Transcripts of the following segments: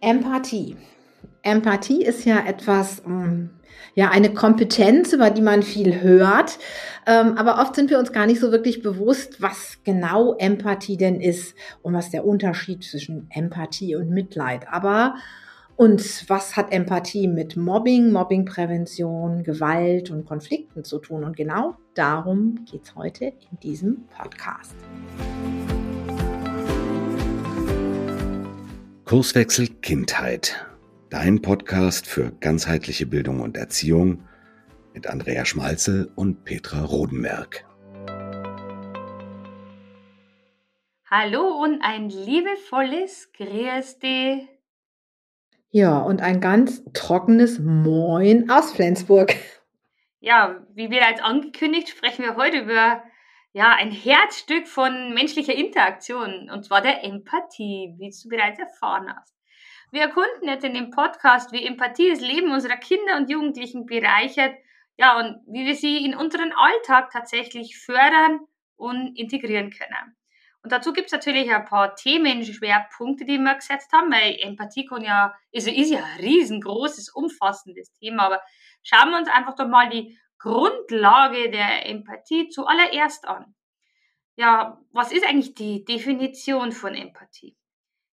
Empathie. Empathie ist ja etwas, mm, ja, eine Kompetenz, über die man viel hört. Ähm, aber oft sind wir uns gar nicht so wirklich bewusst, was genau Empathie denn ist und was der Unterschied zwischen Empathie und Mitleid. Aber und was hat Empathie mit Mobbing, Mobbingprävention, Gewalt und Konflikten zu tun? Und genau darum geht es heute in diesem Podcast. Kurswechsel Kindheit. Dein Podcast für ganzheitliche Bildung und Erziehung mit Andrea Schmalzel und Petra Rodenberg. Hallo und ein liebevolles Grüß Ja, und ein ganz trockenes Moin aus Flensburg. Ja, wie bereits angekündigt, sprechen wir heute über ja, ein Herzstück von menschlicher Interaktion, und zwar der Empathie, wie du bereits erfahren hast. Wir erkunden jetzt in dem Podcast, wie Empathie das Leben unserer Kinder und Jugendlichen bereichert, ja, und wie wir sie in unseren Alltag tatsächlich fördern und integrieren können. Und dazu gibt es natürlich ein paar Themenschwerpunkte, die wir gesetzt haben, weil Empathie kann ja, also ist ja ein riesengroßes, umfassendes Thema, aber schauen wir uns einfach doch mal die Grundlage der Empathie zuallererst an. Ja, was ist eigentlich die Definition von Empathie?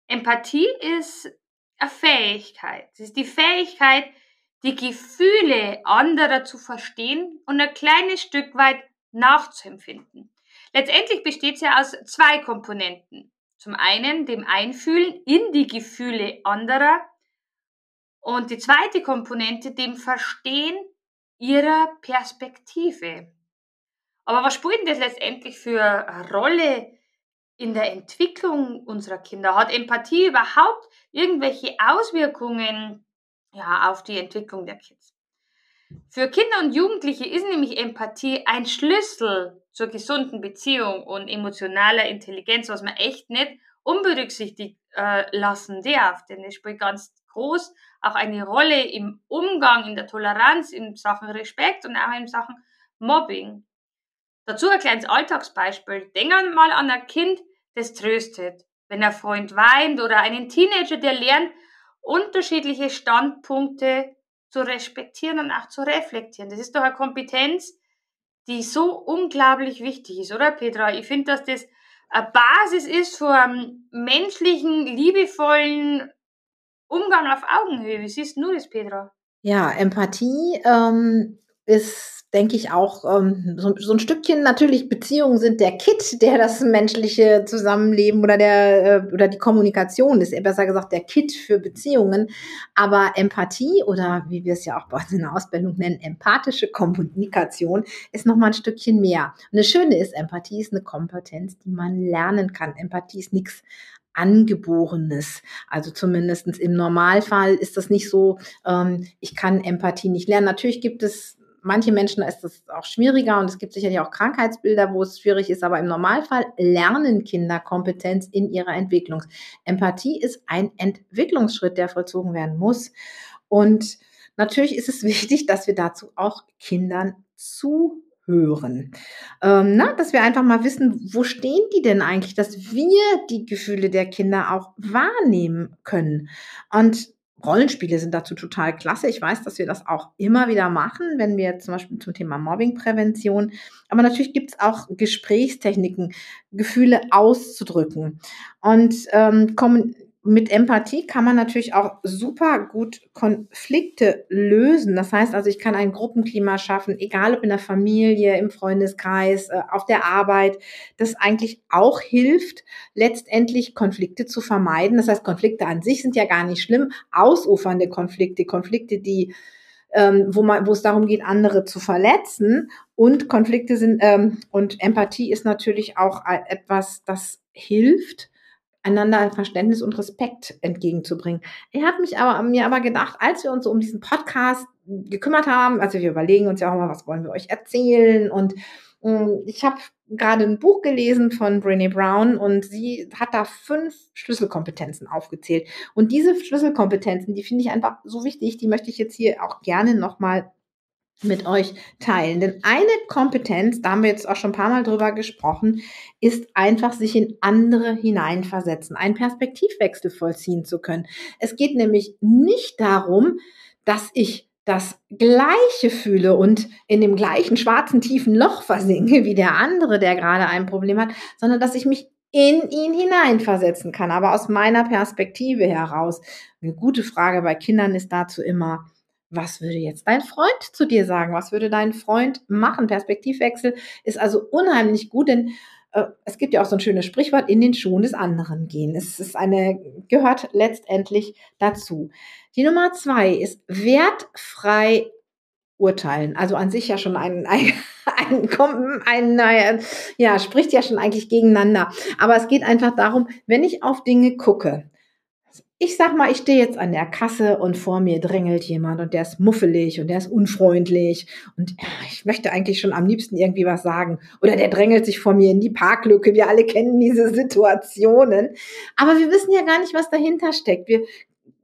Empathie ist eine Fähigkeit. Es ist die Fähigkeit, die Gefühle anderer zu verstehen und ein kleines Stück weit nachzuempfinden. Letztendlich besteht sie aus zwei Komponenten. Zum einen dem Einfühlen in die Gefühle anderer und die zweite Komponente dem Verstehen ihrer Perspektive. Aber was spielt denn das letztendlich für eine Rolle in der Entwicklung unserer Kinder? Hat Empathie überhaupt irgendwelche Auswirkungen ja, auf die Entwicklung der Kids? Für Kinder und Jugendliche ist nämlich Empathie ein Schlüssel zur gesunden Beziehung und emotionaler Intelligenz, was man echt nicht unberücksichtigt äh, lassen darf, denn es spielt ganz groß auch eine Rolle im Umgang, in der Toleranz, in Sachen Respekt und auch in Sachen Mobbing. Dazu ein kleines Alltagsbeispiel. Denken mal an ein Kind, das tröstet, wenn ein Freund weint oder einen Teenager, der lernt, unterschiedliche Standpunkte zu respektieren und auch zu reflektieren. Das ist doch eine Kompetenz, die so unglaublich wichtig ist, oder Petra? Ich finde, dass das eine Basis ist für einen menschlichen, liebevollen Umgang auf Augenhöhe. Wie siehst du das, Petra? Ja, Empathie ähm, ist, denke ich, auch ähm, so, so, ein Stückchen natürlich Beziehungen sind der Kit, der das menschliche Zusammenleben oder der äh, oder die Kommunikation ist, besser gesagt der Kit für Beziehungen. Aber Empathie oder wie wir es ja auch bei uns in der Ausbildung nennen, empathische Kommunikation ist noch mal ein Stückchen mehr. Und das Schöne ist, Empathie ist eine Kompetenz, die man lernen kann. Empathie ist nichts Angeborenes. Also zumindestens im Normalfall ist das nicht so, ähm, ich kann Empathie nicht lernen. Natürlich gibt es manche Menschen, da ist das auch schwieriger und es gibt sicherlich auch Krankheitsbilder, wo es schwierig ist, aber im Normalfall lernen Kinder Kompetenz in ihrer Entwicklung. Empathie ist ein Entwicklungsschritt, der vollzogen werden muss. Und natürlich ist es wichtig, dass wir dazu auch Kindern zu hören. Ähm, na, dass wir einfach mal wissen, wo stehen die denn eigentlich, dass wir die Gefühle der Kinder auch wahrnehmen können. Und Rollenspiele sind dazu total klasse. Ich weiß, dass wir das auch immer wieder machen, wenn wir zum Beispiel zum Thema Mobbingprävention. Aber natürlich gibt es auch Gesprächstechniken, Gefühle auszudrücken. Und ähm, kommen mit Empathie kann man natürlich auch super gut Konflikte lösen. Das heißt also, ich kann ein Gruppenklima schaffen, egal ob in der Familie, im Freundeskreis, äh, auf der Arbeit, das eigentlich auch hilft, letztendlich Konflikte zu vermeiden. Das heißt, Konflikte an sich sind ja gar nicht schlimm. Ausufernde Konflikte, Konflikte, die ähm, wo man, wo es darum geht, andere zu verletzen. Und Konflikte sind ähm, und Empathie ist natürlich auch etwas, das hilft, einander Verständnis und Respekt entgegenzubringen. Ich habe mich aber mir aber gedacht, als wir uns so um diesen Podcast gekümmert haben, also wir überlegen uns ja auch mal, was wollen wir euch erzählen und ähm, ich habe gerade ein Buch gelesen von Brené Brown und sie hat da fünf Schlüsselkompetenzen aufgezählt. Und diese Schlüsselkompetenzen, die finde ich einfach so wichtig, die möchte ich jetzt hier auch gerne nochmal mit euch teilen. Denn eine Kompetenz, da haben wir jetzt auch schon ein paar Mal drüber gesprochen, ist einfach sich in andere hineinversetzen, einen Perspektivwechsel vollziehen zu können. Es geht nämlich nicht darum, dass ich das Gleiche fühle und in dem gleichen schwarzen tiefen Loch versinke wie der andere, der gerade ein Problem hat, sondern dass ich mich in ihn hineinversetzen kann, aber aus meiner Perspektive heraus. Eine gute Frage bei Kindern ist dazu immer, was würde jetzt dein Freund zu dir sagen? Was würde dein Freund machen? Perspektivwechsel ist also unheimlich gut, denn äh, es gibt ja auch so ein schönes Sprichwort, in den Schuhen des anderen gehen. Es ist eine, gehört letztendlich dazu. Die Nummer zwei ist wertfrei urteilen. Also an sich ja schon ein, ein, ein, ein, ein, ja, spricht ja schon eigentlich gegeneinander. Aber es geht einfach darum, wenn ich auf Dinge gucke, ich sag mal, ich stehe jetzt an der Kasse und vor mir drängelt jemand und der ist muffelig und der ist unfreundlich und ich möchte eigentlich schon am liebsten irgendwie was sagen. Oder der drängelt sich vor mir in die Parklücke. Wir alle kennen diese Situationen. Aber wir wissen ja gar nicht, was dahinter steckt. Wir,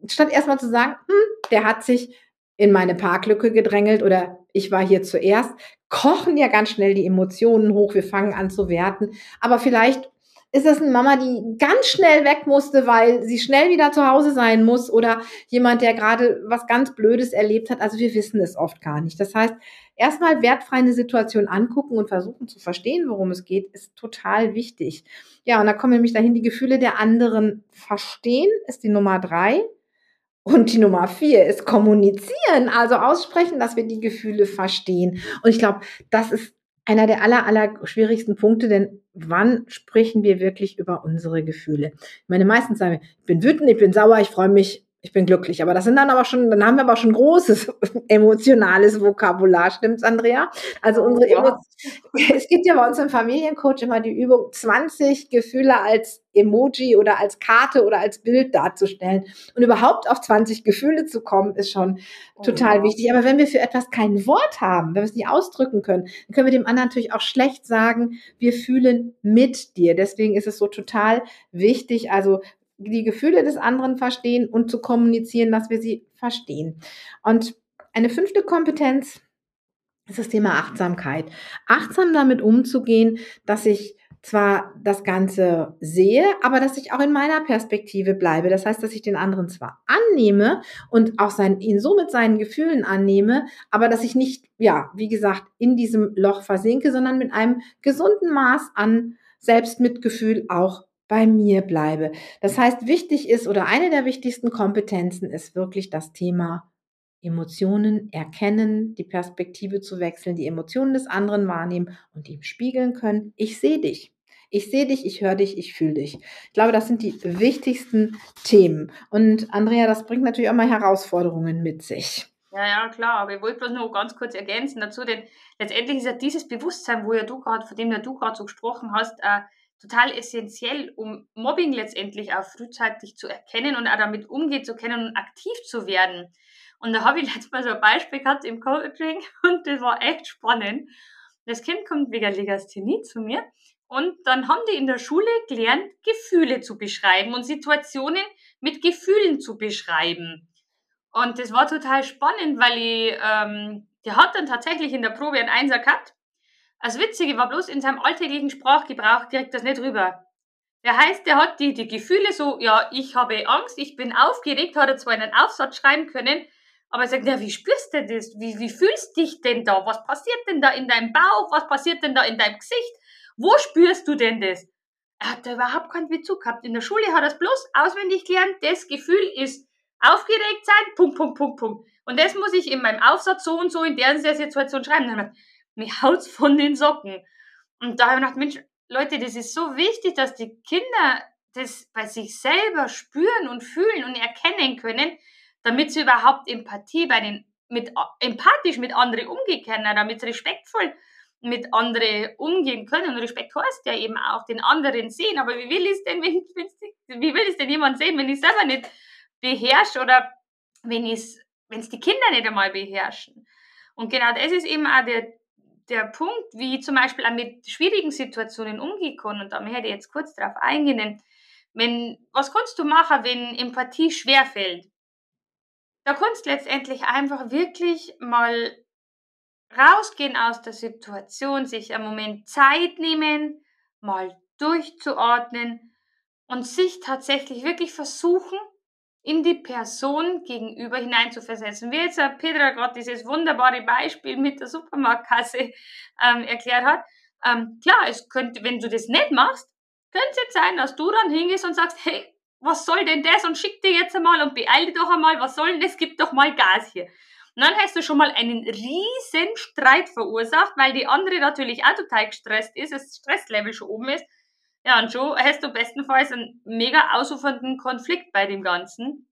statt erstmal zu sagen, hm, der hat sich in meine Parklücke gedrängelt oder ich war hier zuerst, kochen ja ganz schnell die Emotionen hoch. Wir fangen an zu werten. Aber vielleicht ist das eine Mama, die ganz schnell weg musste, weil sie schnell wieder zu Hause sein muss oder jemand, der gerade was ganz Blödes erlebt hat. Also wir wissen es oft gar nicht. Das heißt, erstmal wertfrei eine Situation angucken und versuchen zu verstehen, worum es geht, ist total wichtig. Ja, und da kommen nämlich dahin, die Gefühle der anderen verstehen, ist die Nummer drei. Und die Nummer vier ist kommunizieren, also aussprechen, dass wir die Gefühle verstehen. Und ich glaube, das ist einer der aller, aller schwierigsten Punkte, denn wann sprechen wir wirklich über unsere Gefühle? Ich meine, meistens sagen wir, ich bin wütend, ich bin sauer, ich freue mich, ich bin glücklich. Aber das sind dann aber schon, dann haben wir aber schon großes emotionales Vokabular, stimmt's, Andrea? Also unsere ja. Es gibt ja bei uns im Familiencoach immer die Übung, 20 Gefühle als Emoji oder als Karte oder als Bild darzustellen. Und überhaupt auf 20 Gefühle zu kommen, ist schon oh, total ja. wichtig. Aber wenn wir für etwas kein Wort haben, wenn wir es nicht ausdrücken können, dann können wir dem anderen natürlich auch schlecht sagen, wir fühlen mit dir. Deswegen ist es so total wichtig, also die Gefühle des anderen verstehen und zu kommunizieren, dass wir sie verstehen. Und eine fünfte Kompetenz ist das Thema Achtsamkeit. Achtsam damit umzugehen, dass ich zwar das Ganze sehe, aber dass ich auch in meiner Perspektive bleibe. Das heißt, dass ich den anderen zwar annehme und auch sein, ihn so mit seinen Gefühlen annehme, aber dass ich nicht, ja, wie gesagt, in diesem Loch versinke, sondern mit einem gesunden Maß an Selbstmitgefühl auch bei mir bleibe. Das heißt, wichtig ist oder eine der wichtigsten Kompetenzen ist wirklich das Thema Emotionen erkennen, die Perspektive zu wechseln, die Emotionen des anderen wahrnehmen und ihm spiegeln können. Ich sehe dich. Ich sehe dich, ich höre dich, ich fühle dich. Ich glaube, das sind die wichtigsten Themen. Und Andrea, das bringt natürlich auch mal Herausforderungen mit sich. Ja, ja, klar, aber ich wollte bloß noch ganz kurz ergänzen dazu, denn letztendlich ist ja dieses Bewusstsein, wo ja du gerade, von dem ja du gerade so gesprochen hast, äh, total essentiell, um Mobbing letztendlich auch frühzeitig zu erkennen und auch damit umgehen zu können und aktiv zu werden. Und da habe ich letztes Mal so ein Beispiel gehabt im Coaching und das war echt spannend. Das Kind kommt wegen Legasthenie zu mir und dann haben die in der Schule gelernt, Gefühle zu beschreiben und Situationen mit Gefühlen zu beschreiben. Und das war total spannend, weil ich, ähm, der hat dann tatsächlich in der Probe einen Einser gehabt das Witzige war bloß, in seinem alltäglichen Sprachgebrauch kriegt das nicht rüber. Der heißt, der hat die, die Gefühle so, ja, ich habe Angst, ich bin aufgeregt, hat er zwar einen Aufsatz schreiben können, aber er sagt, ja, wie spürst du das? Wie, wie fühlst dich denn da? Was passiert denn da in deinem Bauch? Was passiert denn da in deinem Gesicht? Wo spürst du denn das? Er hat da überhaupt keinen Bezug gehabt. In der Schule hat er es bloß auswendig gelernt. Das Gefühl ist aufgeregt sein, Punkt, Punkt, Punkt, Punkt. Und das muss ich in meinem Aufsatz so und so in der Situation schreiben. Dann hat mir haut's von den Socken. Und da habe ich gedacht, Mensch, Leute, das ist so wichtig, dass die Kinder das bei sich selber spüren und fühlen und erkennen können, damit sie überhaupt Empathie bei den, mit, empathisch mit anderen umgehen können, damit sie respektvoll mit anderen umgehen können. Und Respekt heißt ja eben auch den anderen sehen. Aber wie will es denn, wenn, wie will es denn jemand sehen, wenn ich selber nicht beherrsche oder wenn es die Kinder nicht einmal beherrschen? Und genau das ist eben auch der, der Punkt, wie zum Beispiel auch mit schwierigen Situationen umgehen kann, und da möchte ich jetzt kurz darauf eingehen, wenn, was kannst du machen, wenn Empathie schwerfällt? Da kannst du letztendlich einfach wirklich mal rausgehen aus der Situation, sich einen Moment Zeit nehmen, mal durchzuordnen und sich tatsächlich wirklich versuchen, in die Person gegenüber hineinzuversetzen. Wie jetzt Petra gerade dieses wunderbare Beispiel mit der Supermarktkasse ähm, erklärt hat. Ähm, klar, es könnte, wenn du das nicht machst, könnte es jetzt sein, dass du dann hingehst und sagst, hey, was soll denn das? Und schick dir jetzt einmal und beeil dich doch einmal, was soll denn das? Gib doch mal Gas hier. Und dann hast du schon mal einen riesen Streit verursacht, weil die andere natürlich auch total gestresst ist, das Stresslevel schon oben ist. Ja, und schon hast du bestenfalls einen mega ausufernden Konflikt bei dem Ganzen.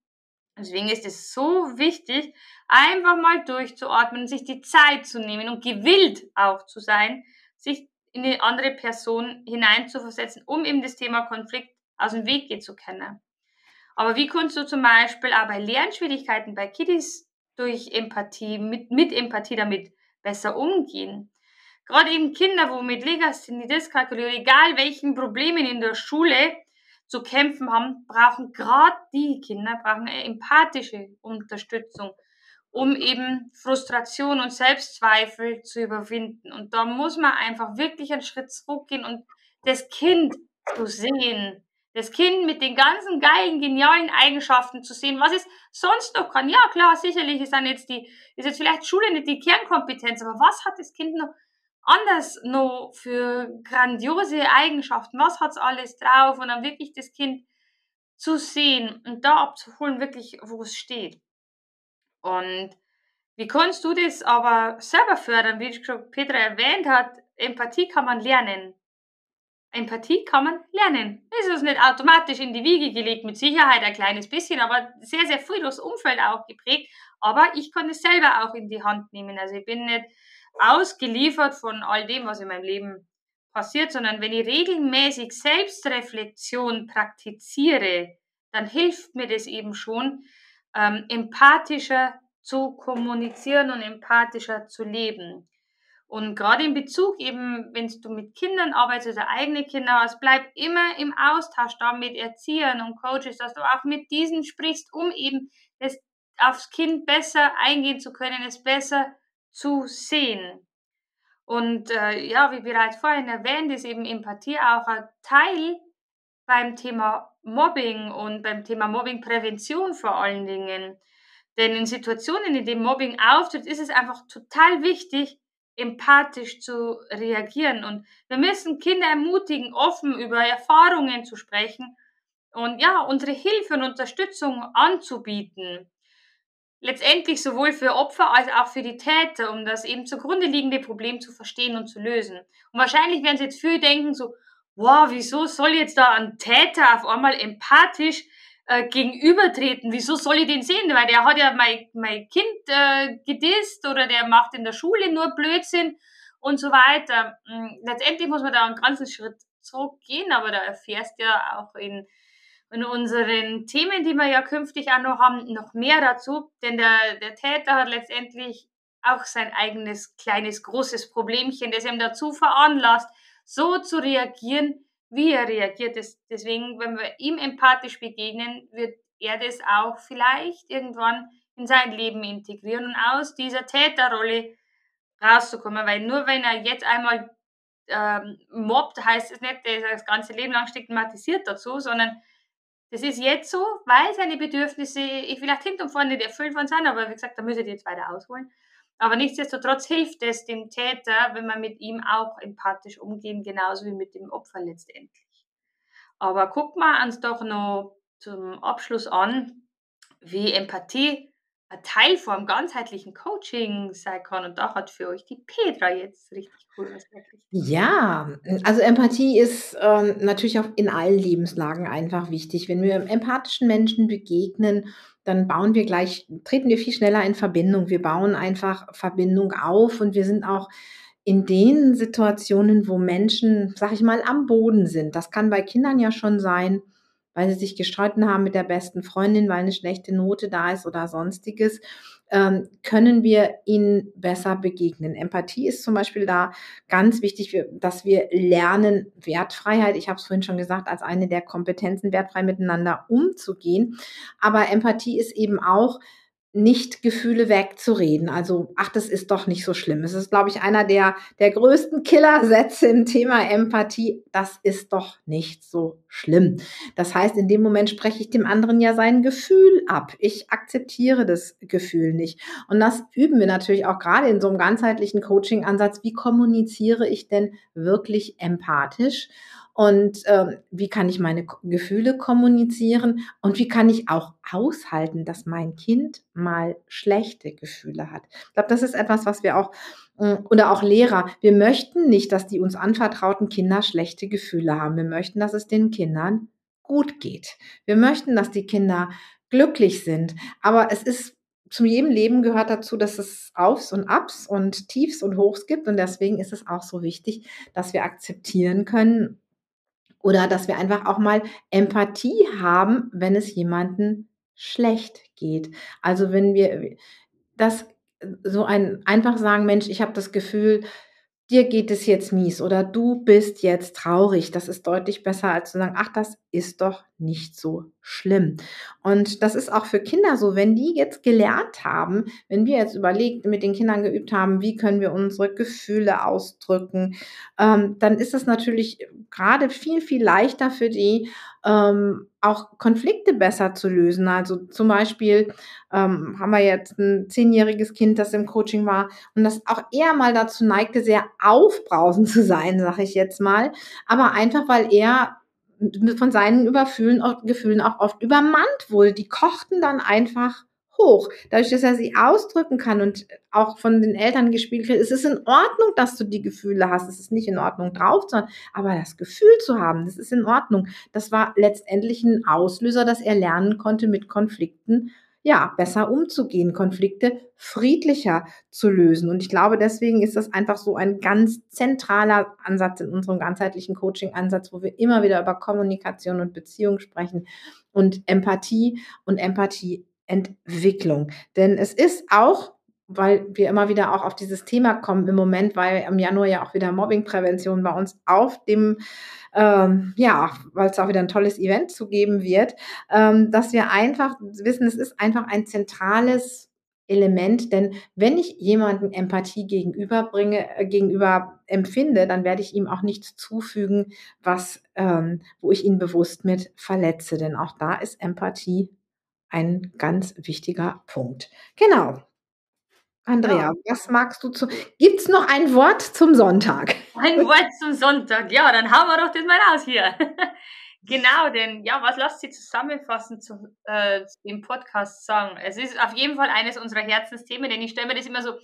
Deswegen ist es so wichtig, einfach mal durchzuatmen, sich die Zeit zu nehmen und gewillt auch zu sein, sich in die andere Person hineinzuversetzen, um eben das Thema Konflikt aus dem Weg gehen zu können. Aber wie kannst du zum Beispiel auch bei Lernschwierigkeiten bei Kiddies durch Empathie, mit, mit Empathie damit besser umgehen? Gerade eben Kinder, wo mit Legasthenie, Dyskalkulie, egal welchen Problemen in der Schule zu kämpfen haben, brauchen gerade die Kinder, brauchen empathische Unterstützung, um eben Frustration und Selbstzweifel zu überwinden. Und da muss man einfach wirklich einen Schritt zurückgehen und das Kind zu sehen, das Kind mit den ganzen geilen, genialen Eigenschaften zu sehen, was es sonst noch kann. Ja, klar, sicherlich ist dann jetzt die, ist jetzt vielleicht Schule nicht die Kernkompetenz, aber was hat das Kind noch anders noch für grandiose Eigenschaften? Was hat's alles drauf? Und dann wirklich das Kind zu sehen und da abzuholen, wirklich, wo es steht. Und wie kannst du das aber selber fördern? Wie schon Petra erwähnt hat, Empathie kann man lernen. Empathie kann man lernen. Es ist nicht automatisch in die Wiege gelegt, mit Sicherheit ein kleines bisschen, aber sehr, sehr früh durchs Umfeld auch geprägt. Aber ich kann es selber auch in die Hand nehmen. Also ich bin nicht ausgeliefert von all dem, was in meinem Leben passiert, sondern wenn ich regelmäßig Selbstreflexion praktiziere, dann hilft mir das eben schon, ähm, empathischer zu kommunizieren und empathischer zu leben. Und gerade in Bezug eben, wenn du mit Kindern arbeitest oder eigene Kinder hast, bleib immer im Austausch da mit Erziehern und Coaches, dass du auch mit diesen sprichst, um eben das aufs Kind besser eingehen zu können, es besser zu sehen. Und äh, ja, wie bereits vorhin erwähnt, ist eben Empathie auch ein Teil beim Thema Mobbing und beim Thema Mobbingprävention vor allen Dingen. Denn in Situationen, in denen Mobbing auftritt, ist es einfach total wichtig, empathisch zu reagieren. Und wir müssen Kinder ermutigen, offen über Erfahrungen zu sprechen und ja, unsere Hilfe und Unterstützung anzubieten letztendlich sowohl für Opfer als auch für die Täter, um das eben zugrunde liegende Problem zu verstehen und zu lösen. Und wahrscheinlich werden sie jetzt viele denken so, wow, wieso soll jetzt da ein Täter auf einmal empathisch äh, gegenübertreten? Wieso soll ich den sehen? Weil der hat ja mein, mein Kind äh, gedisst oder der macht in der Schule nur Blödsinn und so weiter. Hm, letztendlich muss man da einen ganzen Schritt zurückgehen, aber da erfährst du ja auch in in unseren Themen, die wir ja künftig auch noch haben, noch mehr dazu. Denn der, der Täter hat letztendlich auch sein eigenes kleines, großes Problemchen, das ihm dazu veranlasst, so zu reagieren, wie er reagiert. Deswegen, wenn wir ihm empathisch begegnen, wird er das auch vielleicht irgendwann in sein Leben integrieren und aus dieser Täterrolle rauszukommen. Weil nur wenn er jetzt einmal ähm, mobbt, heißt es nicht, dass er das ganze Leben lang stigmatisiert dazu, sondern das ist jetzt so, weil seine Bedürfnisse ich vielleicht hinten und vorne nicht erfüllt worden sind, aber wie gesagt, da müsste ich jetzt weiter ausholen. Aber nichtsdestotrotz hilft es dem Täter, wenn man mit ihm auch empathisch umgehen, genauso wie mit dem Opfer letztendlich. Aber guck mal uns doch noch zum Abschluss an, wie Empathie ein Teil vom ganzheitlichen Coaching sein kann. Und da hat für euch die Petra jetzt richtig cool was wirklich. Ja, also Empathie ist ähm, natürlich auch in allen Lebenslagen einfach wichtig. Wenn wir empathischen Menschen begegnen, dann bauen wir gleich, treten wir viel schneller in Verbindung. Wir bauen einfach Verbindung auf und wir sind auch in den Situationen, wo Menschen, sag ich mal, am Boden sind. Das kann bei Kindern ja schon sein weil sie sich gestritten haben mit der besten Freundin, weil eine schlechte Note da ist oder sonstiges, ähm, können wir ihnen besser begegnen. Empathie ist zum Beispiel da ganz wichtig, dass wir lernen, Wertfreiheit, ich habe es vorhin schon gesagt, als eine der Kompetenzen, wertfrei miteinander umzugehen. Aber Empathie ist eben auch nicht Gefühle wegzureden. Also, ach, das ist doch nicht so schlimm. Es ist, glaube ich, einer der, der größten Killersätze im Thema Empathie. Das ist doch nicht so schlimm. Das heißt, in dem Moment spreche ich dem anderen ja sein Gefühl ab. Ich akzeptiere das Gefühl nicht. Und das üben wir natürlich auch gerade in so einem ganzheitlichen Coaching-Ansatz. Wie kommuniziere ich denn wirklich empathisch? Und ähm, wie kann ich meine Gefühle kommunizieren? Und wie kann ich auch aushalten, dass mein Kind mal schlechte Gefühle hat? Ich glaube, das ist etwas, was wir auch, äh, oder auch Lehrer, wir möchten nicht, dass die uns anvertrauten Kinder schlechte Gefühle haben. Wir möchten, dass es den Kindern gut geht. Wir möchten, dass die Kinder glücklich sind. Aber es ist zu jedem Leben gehört dazu, dass es Aufs und Abs und Tiefs und Hochs gibt. Und deswegen ist es auch so wichtig, dass wir akzeptieren können, oder dass wir einfach auch mal Empathie haben, wenn es jemanden schlecht geht. Also wenn wir das so ein einfach sagen, Mensch, ich habe das Gefühl, dir geht es jetzt mies oder du bist jetzt traurig. Das ist deutlich besser als zu sagen, ach, das ist doch nicht so schlimm. Und das ist auch für Kinder so, wenn die jetzt gelernt haben, wenn wir jetzt überlegt, mit den Kindern geübt haben, wie können wir unsere Gefühle ausdrücken, ähm, dann ist es natürlich gerade viel, viel leichter für die, ähm, auch Konflikte besser zu lösen. Also zum Beispiel ähm, haben wir jetzt ein zehnjähriges Kind, das im Coaching war und das auch eher mal dazu neigte, sehr aufbrausend zu sein, sage ich jetzt mal. Aber einfach, weil er von seinen Überfühlen, Gefühlen auch oft übermannt wurde. Die kochten dann einfach hoch. Dadurch, dass er sie ausdrücken kann und auch von den Eltern gespielt wird, es ist in Ordnung, dass du die Gefühle hast. Es ist nicht in Ordnung drauf, sondern aber das Gefühl zu haben, das ist in Ordnung. Das war letztendlich ein Auslöser, dass er lernen konnte, mit Konflikten ja, besser umzugehen, Konflikte friedlicher zu lösen. Und ich glaube, deswegen ist das einfach so ein ganz zentraler Ansatz in unserem ganzheitlichen Coaching-Ansatz, wo wir immer wieder über Kommunikation und Beziehung sprechen und Empathie und Empathieentwicklung. Denn es ist auch weil wir immer wieder auch auf dieses Thema kommen im Moment, weil im Januar ja auch wieder Mobbingprävention bei uns auf dem, ähm, ja, weil es auch wieder ein tolles Event zu geben wird, ähm, dass wir einfach wissen, es ist einfach ein zentrales Element, denn wenn ich jemanden Empathie gegenüberbringe, äh, gegenüber empfinde, dann werde ich ihm auch nichts zufügen, was, ähm, wo ich ihn bewusst mit verletze, denn auch da ist Empathie ein ganz wichtiger Punkt. Genau. Andrea, ja. was magst du zu. Gibt es noch ein Wort zum Sonntag? Ein Wort zum Sonntag, ja, dann haben wir doch das mal raus hier. genau, denn ja, was lasst Sie zusammenfassend zu, äh, dem Podcast sagen? Es ist auf jeden Fall eines unserer Herzensthemen, denn ich stelle mir das immer so,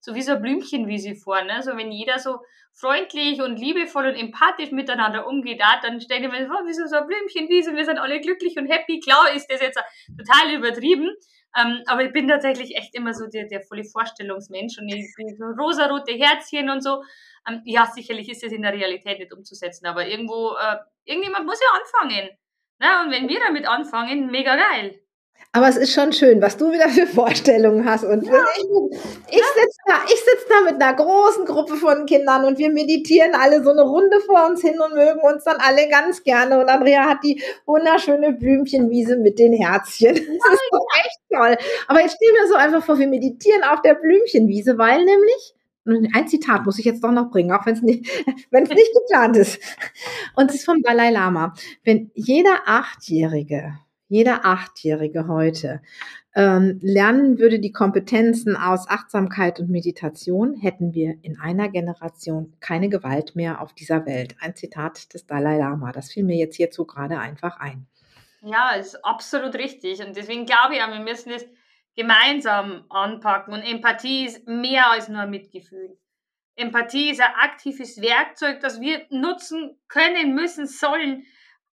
so wie so ein Blümchenwiese vor, ne? So wenn jeder so freundlich und liebevoll und empathisch miteinander umgeht, dann stelle ich mir vor, wie so, so ein Blümchenwiese, wir sind alle glücklich und happy. Klar ist das jetzt total übertrieben, ähm, aber ich bin tatsächlich echt immer so der, der volle Vorstellungsmensch und ich, so rosarote Herzchen und so. Ähm, ja, sicherlich ist es in der Realität nicht umzusetzen, aber irgendwo, äh, irgendjemand muss ja anfangen. Ne? Und wenn wir damit anfangen, mega geil. Aber es ist schon schön, was du wieder für Vorstellungen hast. Und ja. ich, ich sitze da, sitz da mit einer großen Gruppe von Kindern und wir meditieren alle so eine Runde vor uns hin und mögen uns dann alle ganz gerne. Und Andrea hat die wunderschöne Blümchenwiese mit den Herzchen. Das ist doch echt toll. Aber jetzt stell mir so einfach vor, wir meditieren auf der Blümchenwiese, weil nämlich ein Zitat muss ich jetzt doch noch bringen, auch wenn es nicht, wenn es nicht geplant ist. Und es ist vom Dalai Lama. Wenn jeder Achtjährige jeder Achtjährige heute ähm, lernen würde die Kompetenzen aus Achtsamkeit und Meditation, hätten wir in einer Generation keine Gewalt mehr auf dieser Welt. Ein Zitat des Dalai Lama. Das fiel mir jetzt hierzu gerade einfach ein. Ja, ist absolut richtig. Und deswegen glaube ich wir müssen es gemeinsam anpacken. Und Empathie ist mehr als nur Mitgefühl. Empathie ist ein aktives Werkzeug, das wir nutzen können, müssen, sollen,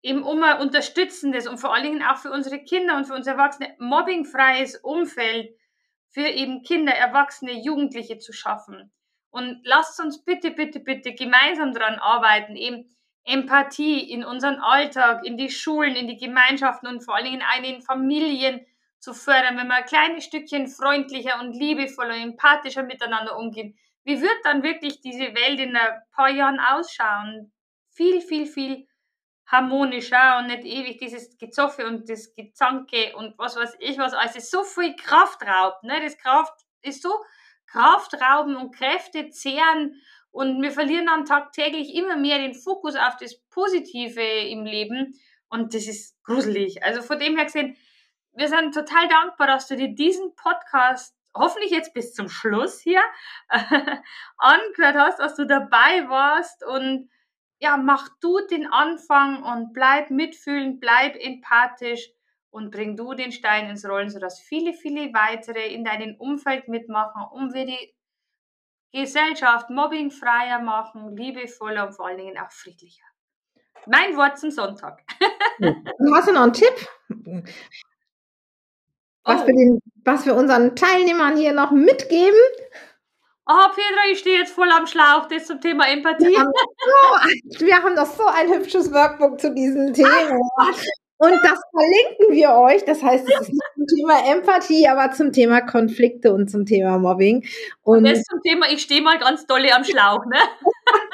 eben um ein unterstützendes und vor allen Dingen auch für unsere Kinder und für unsere Erwachsene mobbingfreies Umfeld für eben Kinder, Erwachsene, Jugendliche zu schaffen. Und lasst uns bitte, bitte, bitte gemeinsam daran arbeiten, eben Empathie in unseren Alltag, in die Schulen, in die Gemeinschaften und vor allen Dingen in den Familien zu fördern, wenn wir ein kleines Stückchen freundlicher und liebevoller und empathischer miteinander umgehen. Wie wird dann wirklich diese Welt in ein paar Jahren ausschauen? Viel, viel, viel harmonischer und nicht ewig dieses Gezoffe und das Gezanke und was weiß ich was. Also so viel Kraft raubt. Ne? Das Kraft ist so Kraftrauben und Kräfte zehren und wir verlieren dann tagtäglich immer mehr den Fokus auf das Positive im Leben und das ist gruselig. Also von dem her gesehen, wir sind total dankbar, dass du dir diesen Podcast hoffentlich jetzt bis zum Schluss hier angehört hast, dass du dabei warst und ja, mach du den Anfang und bleib mitfühlend, bleib empathisch und bring du den Stein ins Rollen, sodass viele, viele weitere in deinem Umfeld mitmachen, um wir die Gesellschaft mobbingfreier machen, liebevoller und vor allen Dingen auch friedlicher. Mein Wort zum Sonntag. Hast du noch einen Tipp? Was, oh. wir den, was wir unseren Teilnehmern hier noch mitgeben? Oh, Petra, ich stehe jetzt voll am Schlauch, das zum Thema Empathie. Wir haben, so, wir haben doch so ein hübsches Workbook zu diesem Thema. Und das verlinken wir euch. Das heißt, es ist nicht zum Thema Empathie, aber zum Thema Konflikte und zum Thema Mobbing. Und, und das zum Thema, ich stehe mal ganz dolle am Schlauch, ne?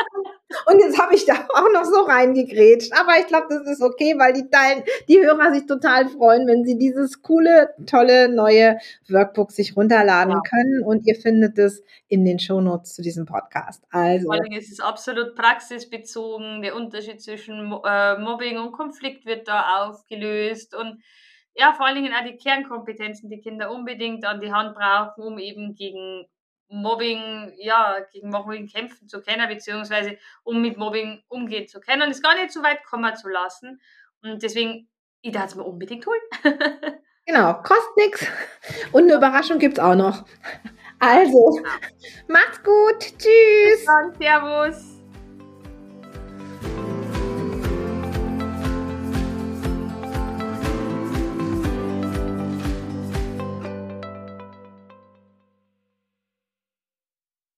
Und jetzt habe ich da auch noch so reingegrätscht. Aber ich glaube, das ist okay, weil die, Teilen, die Hörer sich total freuen, wenn sie dieses coole, tolle neue Workbook sich runterladen ja. können. Und ihr findet es in den Shownotes zu diesem Podcast. Also. Vor allem ist es absolut praxisbezogen. Der Unterschied zwischen äh, Mobbing und Konflikt wird da aufgelöst. Und ja, vor allen Dingen auch die Kernkompetenzen, die Kinder unbedingt an die Hand brauchen, um eben gegen Mobbing, ja, gegen Mobbing kämpfen zu können, beziehungsweise um mit Mobbing umgehen zu können, es gar nicht so weit kommen zu lassen. Und deswegen, ich darf es mir unbedingt holen. genau, kostet nichts. Und eine Überraschung gibt es auch noch. Also, macht's gut. Tschüss. Dann, servus.